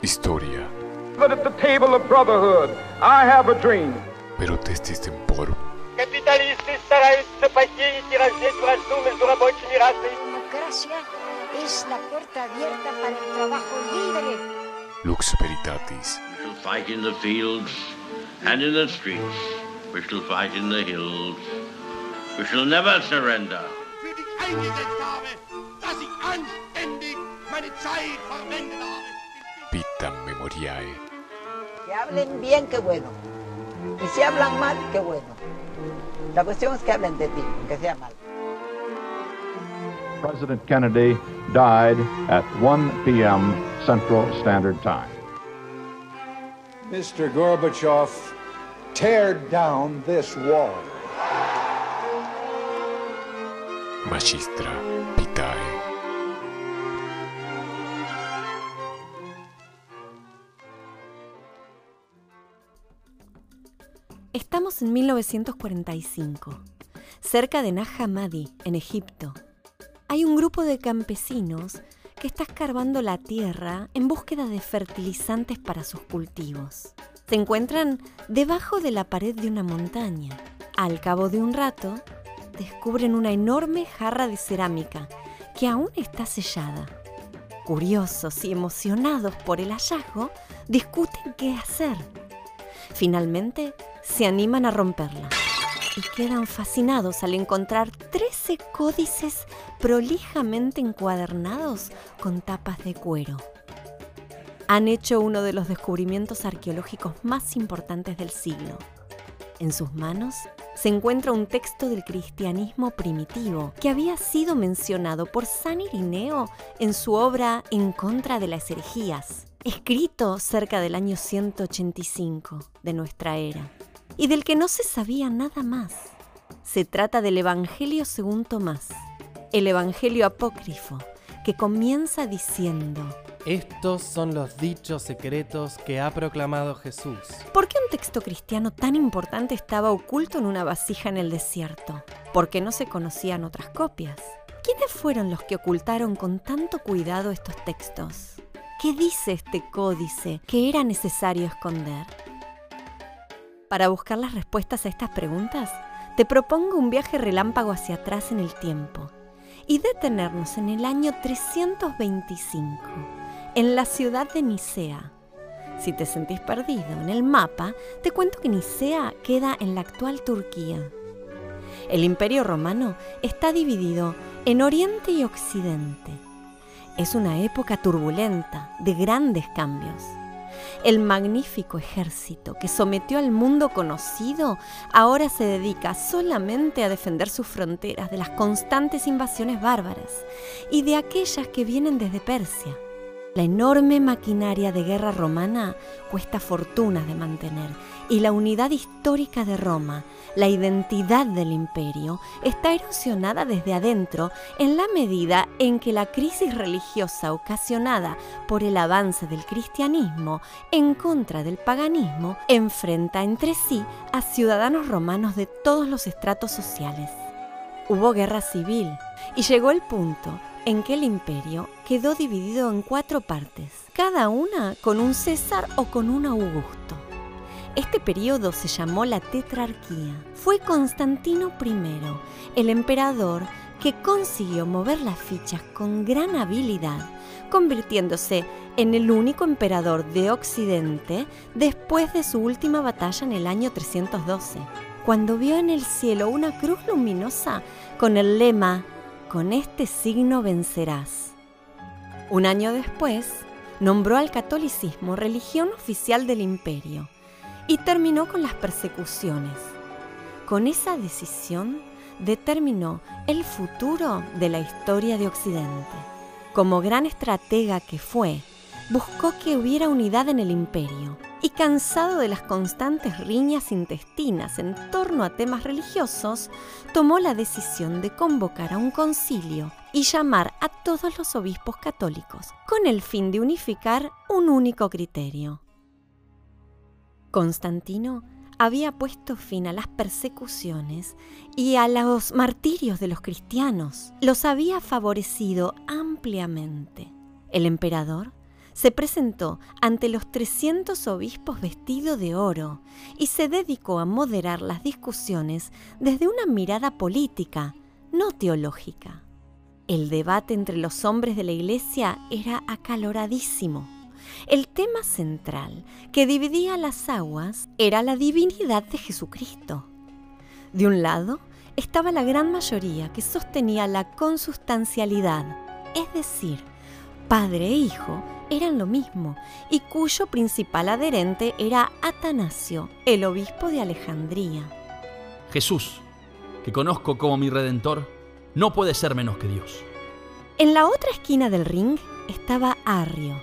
Historia. But at the table of brotherhood, I have a dream. Pero testes temporum. Капиталисты стараются посеять и раздеть вражду между рабочими расами. democracia es la puerta abierta para el trabajo libre. Lux veritatis. We shall fight in the fields and in the streets. We shall fight in the hills. We shall never surrender. für dich eingesetzt habe, dass ich anständig meine Zeit verwendet habe. Vitam memoriae. Que hablen bien, qué bueno. Y si hablan mal, qué bueno. La cuestión es que hablen de ti, que sea mal. President Kennedy died at 1 p.m. Central Standard Time. Mr. Gorbachev, tear down this wall. Magistra vitae. Estamos en 1945, cerca de Naj Hammadi, en Egipto. Hay un grupo de campesinos que está escarbando la tierra en búsqueda de fertilizantes para sus cultivos. Se encuentran debajo de la pared de una montaña. Al cabo de un rato, descubren una enorme jarra de cerámica que aún está sellada. Curiosos y emocionados por el hallazgo, discuten qué hacer. Finalmente, se animan a romperla y quedan fascinados al encontrar 13 códices prolijamente encuadernados con tapas de cuero. Han hecho uno de los descubrimientos arqueológicos más importantes del siglo. En sus manos se encuentra un texto del cristianismo primitivo que había sido mencionado por San Irineo en su obra En contra de las herejías, escrito cerca del año 185 de nuestra era, y del que no se sabía nada más. Se trata del Evangelio según Tomás, el Evangelio apócrifo, que comienza diciendo, Estos son los dichos secretos que ha proclamado Jesús. ¿Por qué un texto cristiano tan importante estaba oculto en una vasija en el desierto? ¿Por qué no se conocían otras copias? ¿Quiénes fueron los que ocultaron con tanto cuidado estos textos? ¿Qué dice este códice que era necesario esconder? Para buscar las respuestas a estas preguntas, te propongo un viaje relámpago hacia atrás en el tiempo y detenernos en el año 325, en la ciudad de Nicea. Si te sentís perdido en el mapa, te cuento que Nicea queda en la actual Turquía. El imperio romano está dividido en Oriente y Occidente. Es una época turbulenta, de grandes cambios. El magnífico ejército que sometió al mundo conocido ahora se dedica solamente a defender sus fronteras de las constantes invasiones bárbaras y de aquellas que vienen desde Persia. La enorme maquinaria de guerra romana cuesta fortunas de mantener y la unidad histórica de Roma, la identidad del imperio, está erosionada desde adentro en la medida en que la crisis religiosa ocasionada por el avance del cristianismo en contra del paganismo enfrenta entre sí a ciudadanos romanos de todos los estratos sociales. Hubo guerra civil y llegó el punto en que el imperio quedó dividido en cuatro partes, cada una con un César o con un Augusto. Este periodo se llamó la tetrarquía. Fue Constantino I, el emperador, que consiguió mover las fichas con gran habilidad, convirtiéndose en el único emperador de Occidente después de su última batalla en el año 312, cuando vio en el cielo una cruz luminosa con el lema con este signo vencerás. Un año después, nombró al catolicismo religión oficial del imperio y terminó con las persecuciones. Con esa decisión determinó el futuro de la historia de Occidente. Como gran estratega que fue, buscó que hubiera unidad en el imperio y cansado de las constantes riñas intestinas en torno a temas religiosos, tomó la decisión de convocar a un concilio y llamar a todos los obispos católicos con el fin de unificar un único criterio. Constantino había puesto fin a las persecuciones y a los martirios de los cristianos. Los había favorecido ampliamente. El emperador se presentó ante los 300 obispos vestido de oro y se dedicó a moderar las discusiones desde una mirada política, no teológica. El debate entre los hombres de la iglesia era acaloradísimo. El tema central que dividía las aguas era la divinidad de Jesucristo. De un lado estaba la gran mayoría que sostenía la consustancialidad, es decir, padre e hijo eran lo mismo y cuyo principal adherente era Atanasio, el obispo de Alejandría. Jesús, que conozco como mi redentor, no puede ser menos que Dios. En la otra esquina del ring estaba Arrio,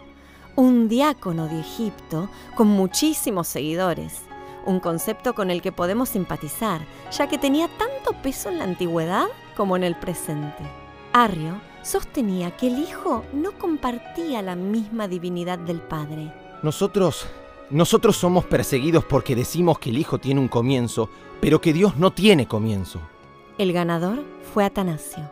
un diácono de Egipto con muchísimos seguidores, un concepto con el que podemos simpatizar, ya que tenía tanto peso en la antigüedad como en el presente. Arrio sostenía que el Hijo no compartía la misma divinidad del Padre. Nosotros, nosotros somos perseguidos porque decimos que el Hijo tiene un comienzo, pero que Dios no tiene comienzo. El ganador fue Atanasio.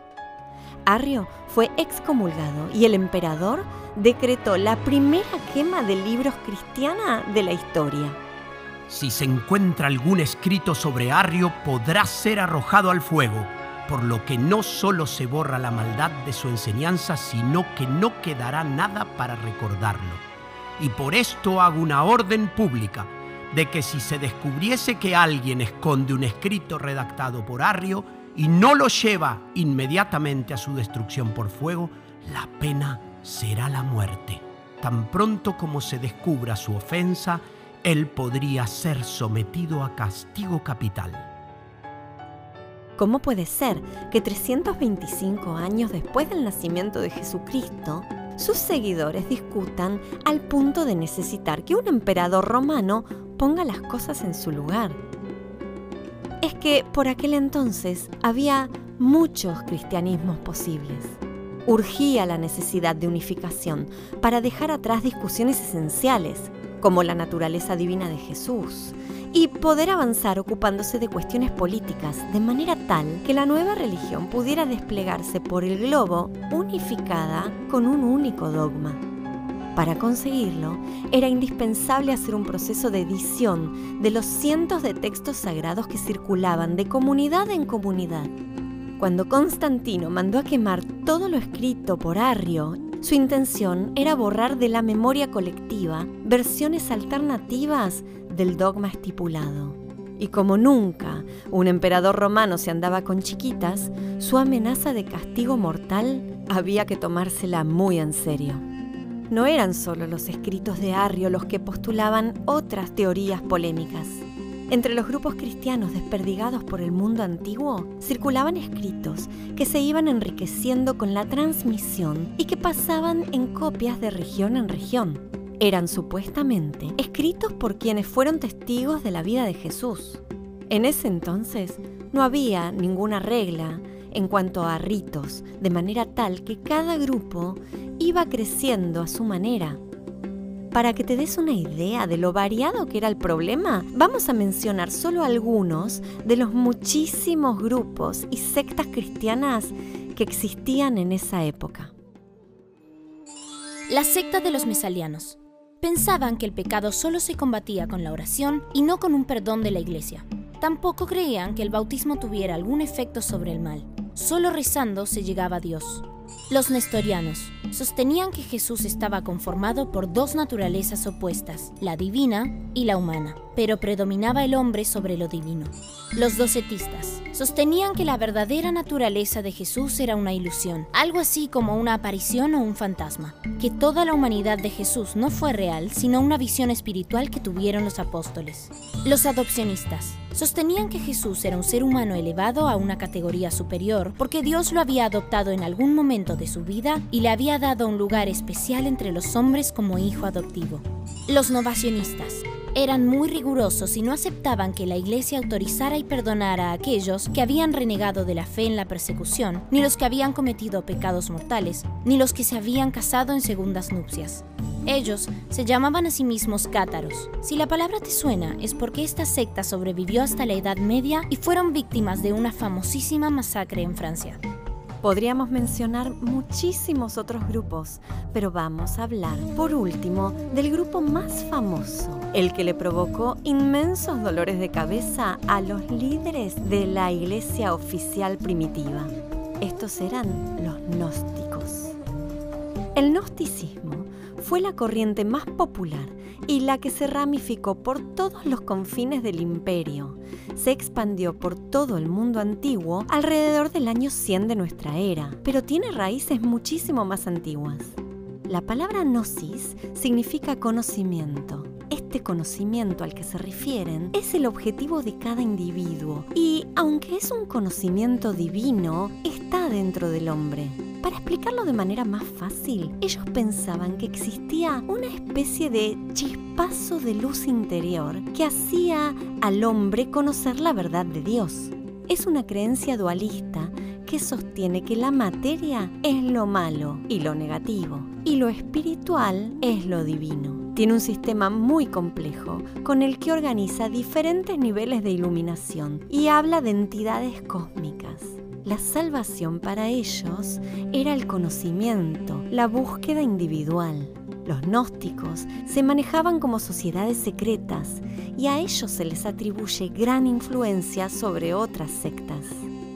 Arrio fue excomulgado y el emperador decretó la primera quema de libros cristiana de la historia. Si se encuentra algún escrito sobre Arrio, podrá ser arrojado al fuego, por lo que no solo se borra la maldad de su enseñanza, sino que no quedará nada para recordarlo. Y por esto hago una orden pública de que si se descubriese que alguien esconde un escrito redactado por Arrio y no lo lleva inmediatamente a su destrucción por fuego, la pena será la muerte. Tan pronto como se descubra su ofensa, él podría ser sometido a castigo capital. ¿Cómo puede ser que 325 años después del nacimiento de Jesucristo, sus seguidores discutan al punto de necesitar que un emperador romano ponga las cosas en su lugar? Es que por aquel entonces había muchos cristianismos posibles. Urgía la necesidad de unificación para dejar atrás discusiones esenciales, como la naturaleza divina de Jesús, y poder avanzar ocupándose de cuestiones políticas de manera tal que la nueva religión pudiera desplegarse por el globo unificada con un único dogma. Para conseguirlo, era indispensable hacer un proceso de edición de los cientos de textos sagrados que circulaban de comunidad en comunidad. Cuando Constantino mandó a quemar todo lo escrito por Arrio, su intención era borrar de la memoria colectiva versiones alternativas del dogma estipulado. Y como nunca un emperador romano se andaba con chiquitas, su amenaza de castigo mortal había que tomársela muy en serio. No eran solo los escritos de Arrio los que postulaban otras teorías polémicas. Entre los grupos cristianos desperdigados por el mundo antiguo circulaban escritos que se iban enriqueciendo con la transmisión y que pasaban en copias de región en región. Eran supuestamente escritos por quienes fueron testigos de la vida de Jesús. En ese entonces no había ninguna regla en cuanto a ritos, de manera tal que cada grupo iba creciendo a su manera. Para que te des una idea de lo variado que era el problema, vamos a mencionar solo algunos de los muchísimos grupos y sectas cristianas que existían en esa época. La secta de los mesalianos. Pensaban que el pecado solo se combatía con la oración y no con un perdón de la iglesia. Tampoco creían que el bautismo tuviera algún efecto sobre el mal. Solo rezando se llegaba a Dios. Los nestorianos sostenían que Jesús estaba conformado por dos naturalezas opuestas, la divina y la humana, pero predominaba el hombre sobre lo divino. Los docetistas sostenían que la verdadera naturaleza de Jesús era una ilusión, algo así como una aparición o un fantasma, que toda la humanidad de Jesús no fue real, sino una visión espiritual que tuvieron los apóstoles. Los adopcionistas sostenían que Jesús era un ser humano elevado a una categoría superior porque Dios lo había adoptado en algún momento de su vida y le había dado un lugar especial entre los hombres como hijo adoptivo. Los novacionistas eran muy rigurosos y no aceptaban que la iglesia autorizara y perdonara a aquellos que habían renegado de la fe en la persecución, ni los que habían cometido pecados mortales, ni los que se habían casado en segundas nupcias. Ellos se llamaban a sí mismos cátaros. Si la palabra te suena, es porque esta secta sobrevivió hasta la Edad Media y fueron víctimas de una famosísima masacre en Francia. Podríamos mencionar muchísimos otros grupos, pero vamos a hablar, por último, del grupo más famoso, el que le provocó inmensos dolores de cabeza a los líderes de la iglesia oficial primitiva. Estos eran los gnósticos. El gnosticismo fue la corriente más popular y la que se ramificó por todos los confines del imperio. Se expandió por todo el mundo antiguo alrededor del año 100 de nuestra era, pero tiene raíces muchísimo más antiguas. La palabra gnosis significa conocimiento. Este conocimiento al que se refieren es el objetivo de cada individuo y, aunque es un conocimiento divino, está dentro del hombre. Para explicarlo de manera más fácil, ellos pensaban que existía una especie de chispazo de luz interior que hacía al hombre conocer la verdad de Dios. Es una creencia dualista que sostiene que la materia es lo malo y lo negativo, y lo espiritual es lo divino. Tiene un sistema muy complejo con el que organiza diferentes niveles de iluminación y habla de entidades cósmicas. La salvación para ellos era el conocimiento, la búsqueda individual. Los gnósticos se manejaban como sociedades secretas y a ellos se les atribuye gran influencia sobre otras sectas.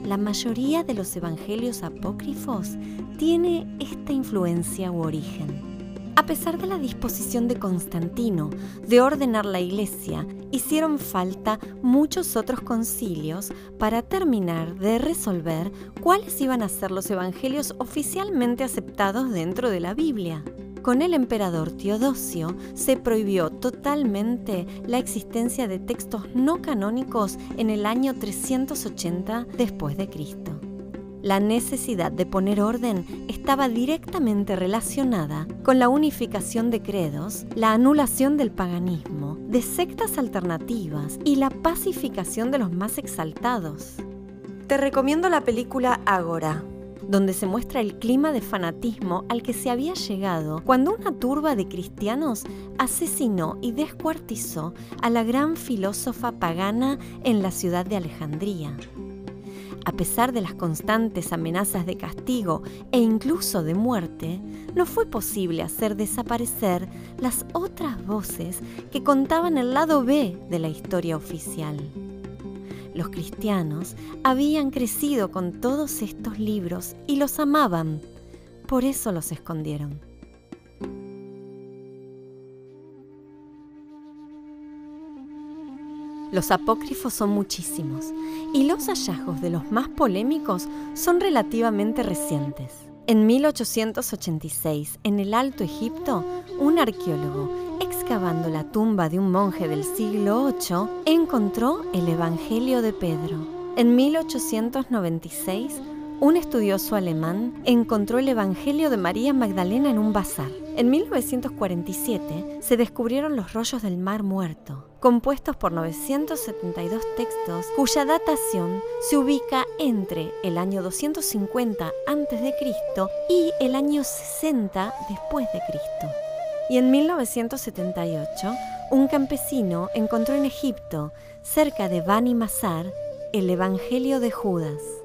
La mayoría de los evangelios apócrifos tiene esta influencia u origen. A pesar de la disposición de Constantino de ordenar la iglesia, hicieron falta muchos otros concilios para terminar de resolver cuáles iban a ser los evangelios oficialmente aceptados dentro de la Biblia. Con el emperador Teodosio se prohibió totalmente la existencia de textos no canónicos en el año 380 después de Cristo. La necesidad de poner orden estaba directamente relacionada con la unificación de credos, la anulación del paganismo, de sectas alternativas y la pacificación de los más exaltados. Te recomiendo la película Agora, donde se muestra el clima de fanatismo al que se había llegado cuando una turba de cristianos asesinó y descuartizó a la gran filósofa pagana en la ciudad de Alejandría. A pesar de las constantes amenazas de castigo e incluso de muerte, no fue posible hacer desaparecer las otras voces que contaban el lado B de la historia oficial. Los cristianos habían crecido con todos estos libros y los amaban, por eso los escondieron. Los apócrifos son muchísimos y los hallazgos de los más polémicos son relativamente recientes. En 1886, en el Alto Egipto, un arqueólogo, excavando la tumba de un monje del siglo VIII, encontró el Evangelio de Pedro. En 1896, un estudioso alemán encontró el Evangelio de María Magdalena en un bazar. En 1947 se descubrieron los rollos del Mar Muerto, compuestos por 972 textos cuya datación se ubica entre el año 250 a.C. y el año 60 después de Cristo. Y en 1978, un campesino encontró en Egipto, cerca de Bani Mazar, el Evangelio de Judas.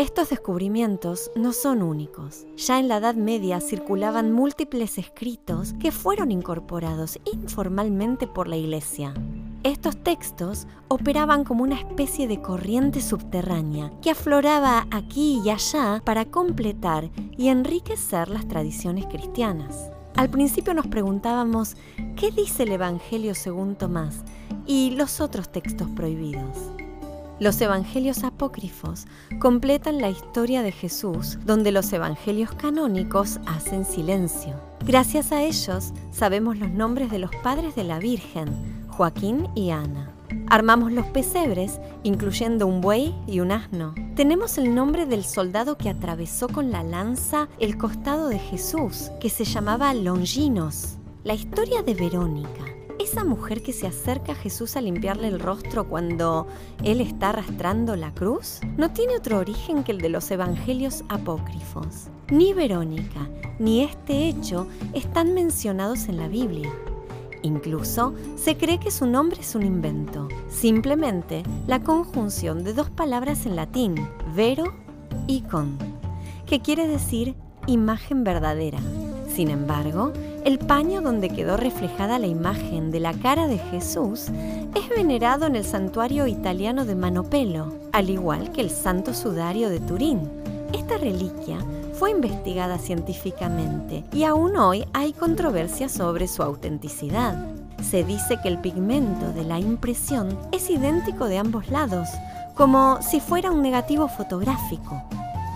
Estos descubrimientos no son únicos. Ya en la Edad Media circulaban múltiples escritos que fueron incorporados informalmente por la Iglesia. Estos textos operaban como una especie de corriente subterránea que afloraba aquí y allá para completar y enriquecer las tradiciones cristianas. Al principio nos preguntábamos, ¿qué dice el Evangelio según Tomás y los otros textos prohibidos? Los evangelios apócrifos completan la historia de Jesús, donde los evangelios canónicos hacen silencio. Gracias a ellos sabemos los nombres de los padres de la Virgen, Joaquín y Ana. Armamos los pesebres, incluyendo un buey y un asno. Tenemos el nombre del soldado que atravesó con la lanza el costado de Jesús, que se llamaba Longinos. La historia de Verónica, esa mujer que se acerca a Jesús a limpiarle el rostro cuando él está arrastrando la cruz, no tiene otro origen que el de los evangelios apócrifos. Ni Verónica ni este hecho están mencionados en la Biblia. Incluso se cree que su nombre es un invento, simplemente la conjunción de dos palabras en latín, vero y con. que quiere decir imagen verdadera. Sin embargo, el paño donde quedó reflejada la imagen de la cara de Jesús es venerado en el santuario italiano de Manopelo, al igual que el santo sudario de Turín. Esta reliquia fue investigada científicamente y aún hoy hay controversia sobre su autenticidad. Se dice que el pigmento de la impresión es idéntico de ambos lados, como si fuera un negativo fotográfico.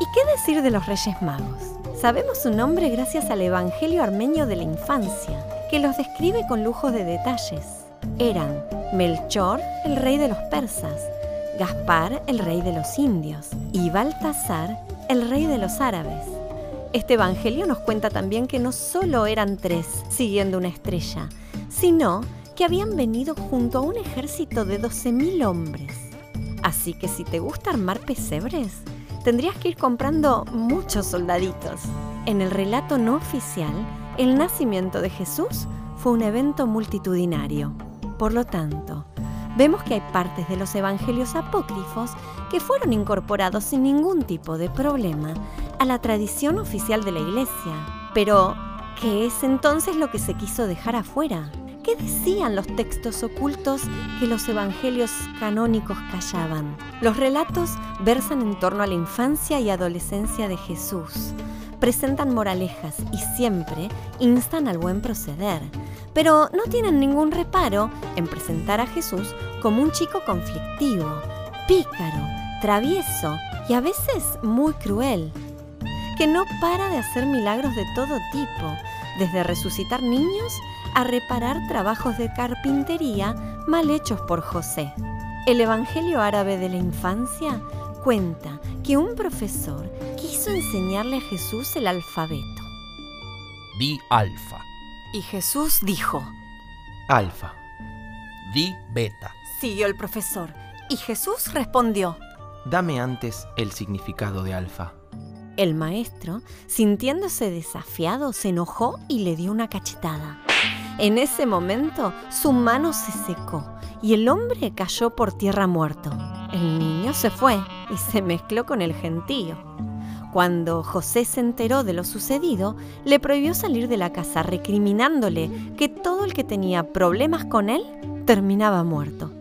¿Y qué decir de los Reyes Magos? Sabemos su nombre gracias al Evangelio armenio de la infancia, que los describe con lujo de detalles. Eran Melchor, el rey de los persas, Gaspar, el rey de los indios, y Baltasar, el rey de los árabes. Este Evangelio nos cuenta también que no solo eran tres siguiendo una estrella, sino que habían venido junto a un ejército de 12.000 hombres. Así que si te gusta armar pesebres, tendrías que ir comprando muchos soldaditos. En el relato no oficial, el nacimiento de Jesús fue un evento multitudinario. Por lo tanto, vemos que hay partes de los evangelios apócrifos que fueron incorporados sin ningún tipo de problema a la tradición oficial de la Iglesia. Pero, ¿qué es entonces lo que se quiso dejar afuera? ¿Qué decían los textos ocultos que los evangelios canónicos callaban? Los relatos versan en torno a la infancia y adolescencia de Jesús. Presentan moralejas y siempre instan al buen proceder, pero no tienen ningún reparo en presentar a Jesús como un chico conflictivo, pícaro, travieso y a veces muy cruel, que no para de hacer milagros de todo tipo, desde resucitar niños a reparar trabajos de carpintería mal hechos por José. El Evangelio árabe de la infancia cuenta que un profesor quiso enseñarle a Jesús el alfabeto. Di alfa. Y Jesús dijo, Alfa. Di beta. Siguió el profesor. Y Jesús respondió, Dame antes el significado de alfa. El maestro, sintiéndose desafiado, se enojó y le dio una cachetada. En ese momento su mano se secó y el hombre cayó por tierra muerto. El niño se fue y se mezcló con el gentío. Cuando José se enteró de lo sucedido, le prohibió salir de la casa recriminándole que todo el que tenía problemas con él terminaba muerto.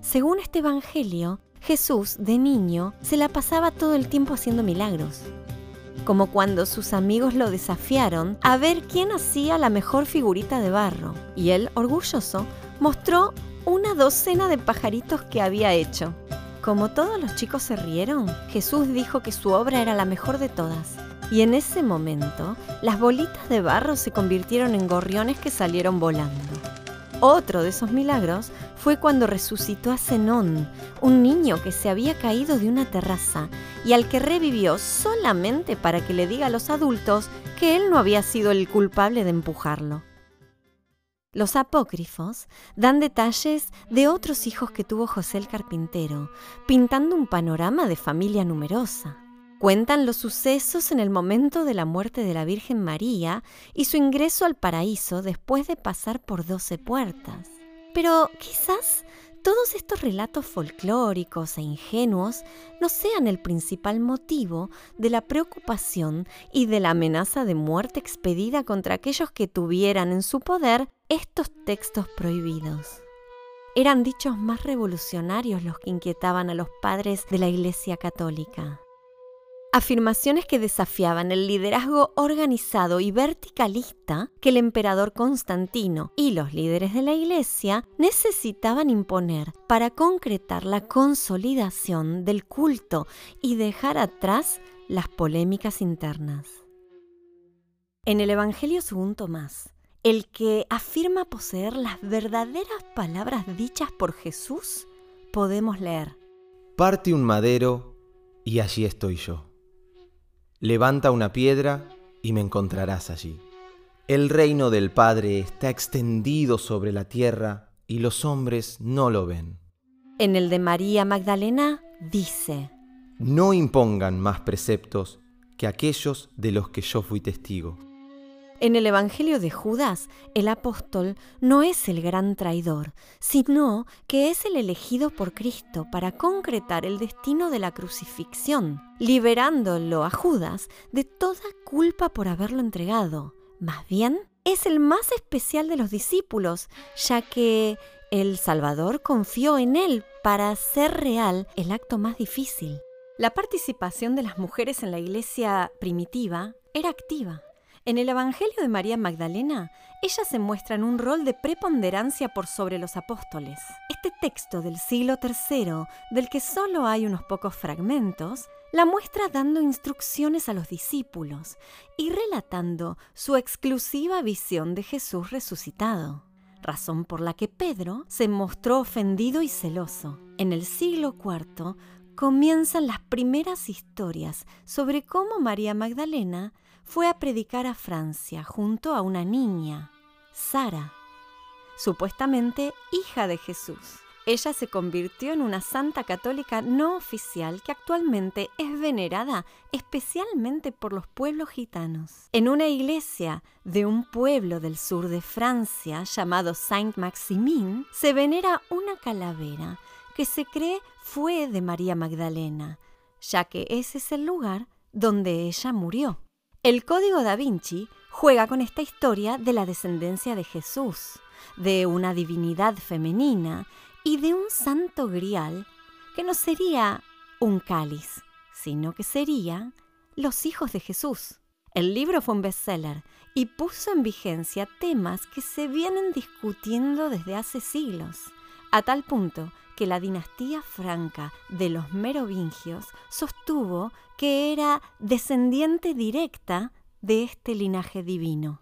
Según este Evangelio, Jesús, de niño, se la pasaba todo el tiempo haciendo milagros, como cuando sus amigos lo desafiaron a ver quién hacía la mejor figurita de barro, y él, orgulloso, mostró una docena de pajaritos que había hecho. Como todos los chicos se rieron, Jesús dijo que su obra era la mejor de todas. Y en ese momento, las bolitas de barro se convirtieron en gorriones que salieron volando. Otro de esos milagros fue cuando resucitó a Zenón, un niño que se había caído de una terraza y al que revivió solamente para que le diga a los adultos que él no había sido el culpable de empujarlo. Los apócrifos dan detalles de otros hijos que tuvo José el carpintero, pintando un panorama de familia numerosa. Cuentan los sucesos en el momento de la muerte de la Virgen María y su ingreso al paraíso después de pasar por doce puertas. Pero quizás todos estos relatos folclóricos e ingenuos no sean el principal motivo de la preocupación y de la amenaza de muerte expedida contra aquellos que tuvieran en su poder estos textos prohibidos. Eran dichos más revolucionarios los que inquietaban a los padres de la Iglesia Católica. Afirmaciones que desafiaban el liderazgo organizado y verticalista que el emperador Constantino y los líderes de la Iglesia necesitaban imponer para concretar la consolidación del culto y dejar atrás las polémicas internas. En el Evangelio según Tomás, el que afirma poseer las verdaderas palabras dichas por Jesús, podemos leer. Parte un madero y allí estoy yo. Levanta una piedra y me encontrarás allí. El reino del Padre está extendido sobre la tierra y los hombres no lo ven. En el de María Magdalena dice, No impongan más preceptos que aquellos de los que yo fui testigo. En el Evangelio de Judas, el apóstol no es el gran traidor, sino que es el elegido por Cristo para concretar el destino de la crucifixión, liberándolo a Judas de toda culpa por haberlo entregado. Más bien, es el más especial de los discípulos, ya que el Salvador confió en él para hacer real el acto más difícil. La participación de las mujeres en la iglesia primitiva era activa. En el Evangelio de María Magdalena, ella se muestra en un rol de preponderancia por sobre los apóstoles. Este texto del siglo III, del que solo hay unos pocos fragmentos, la muestra dando instrucciones a los discípulos y relatando su exclusiva visión de Jesús resucitado, razón por la que Pedro se mostró ofendido y celoso. En el siglo IV comienzan las primeras historias sobre cómo María Magdalena fue a predicar a Francia junto a una niña, Sara, supuestamente hija de Jesús. Ella se convirtió en una santa católica no oficial que actualmente es venerada especialmente por los pueblos gitanos. En una iglesia de un pueblo del sur de Francia llamado Saint-Maximin se venera una calavera que se cree fue de María Magdalena, ya que ese es el lugar donde ella murió. El Código da Vinci juega con esta historia de la descendencia de Jesús, de una divinidad femenina y de un santo grial que no sería un cáliz, sino que sería los hijos de Jesús. El libro fue un bestseller y puso en vigencia temas que se vienen discutiendo desde hace siglos, a tal punto que la dinastía franca de los merovingios sostuvo que era descendiente directa de este linaje divino.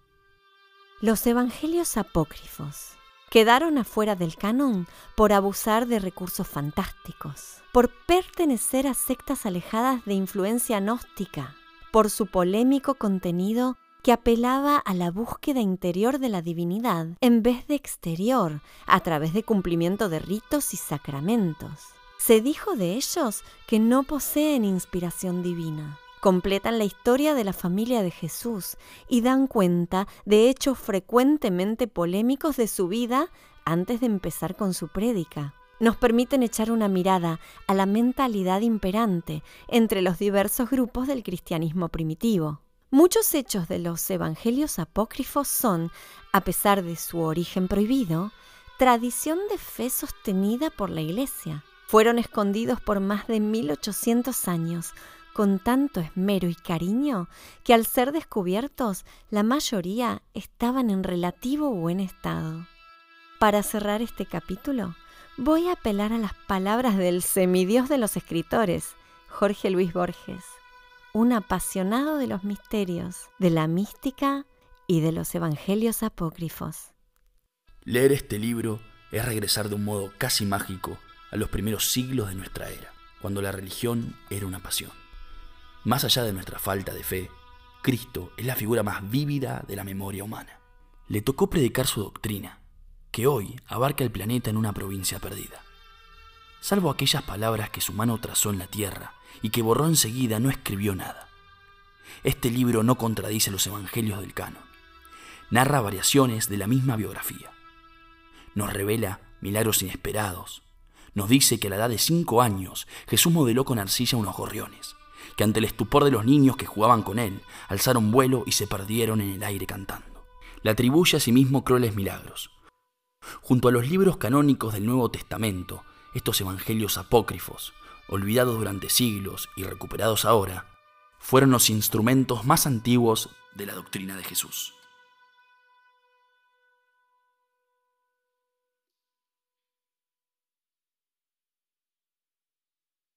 Los evangelios apócrifos quedaron afuera del canon por abusar de recursos fantásticos, por pertenecer a sectas alejadas de influencia gnóstica, por su polémico contenido que apelaba a la búsqueda interior de la divinidad en vez de exterior, a través de cumplimiento de ritos y sacramentos. Se dijo de ellos que no poseen inspiración divina. Completan la historia de la familia de Jesús y dan cuenta de hechos frecuentemente polémicos de su vida antes de empezar con su prédica. Nos permiten echar una mirada a la mentalidad imperante entre los diversos grupos del cristianismo primitivo. Muchos hechos de los evangelios apócrifos son, a pesar de su origen prohibido, tradición de fe sostenida por la Iglesia. Fueron escondidos por más de 1800 años con tanto esmero y cariño que al ser descubiertos la mayoría estaban en relativo buen estado. Para cerrar este capítulo, voy a apelar a las palabras del semidios de los escritores, Jorge Luis Borges un apasionado de los misterios, de la mística y de los evangelios apócrifos. Leer este libro es regresar de un modo casi mágico a los primeros siglos de nuestra era, cuando la religión era una pasión. Más allá de nuestra falta de fe, Cristo es la figura más vívida de la memoria humana. Le tocó predicar su doctrina, que hoy abarca el planeta en una provincia perdida. Salvo aquellas palabras que su mano trazó en la tierra y que borró enseguida, no escribió nada. Este libro no contradice los evangelios del canon. Narra variaciones de la misma biografía. Nos revela milagros inesperados. Nos dice que a la edad de cinco años Jesús modeló con arcilla unos gorriones, que ante el estupor de los niños que jugaban con él, alzaron vuelo y se perdieron en el aire cantando. Le atribuye a sí mismo crueles milagros. Junto a los libros canónicos del Nuevo Testamento, estos evangelios apócrifos olvidados durante siglos y recuperados ahora, fueron los instrumentos más antiguos de la doctrina de Jesús.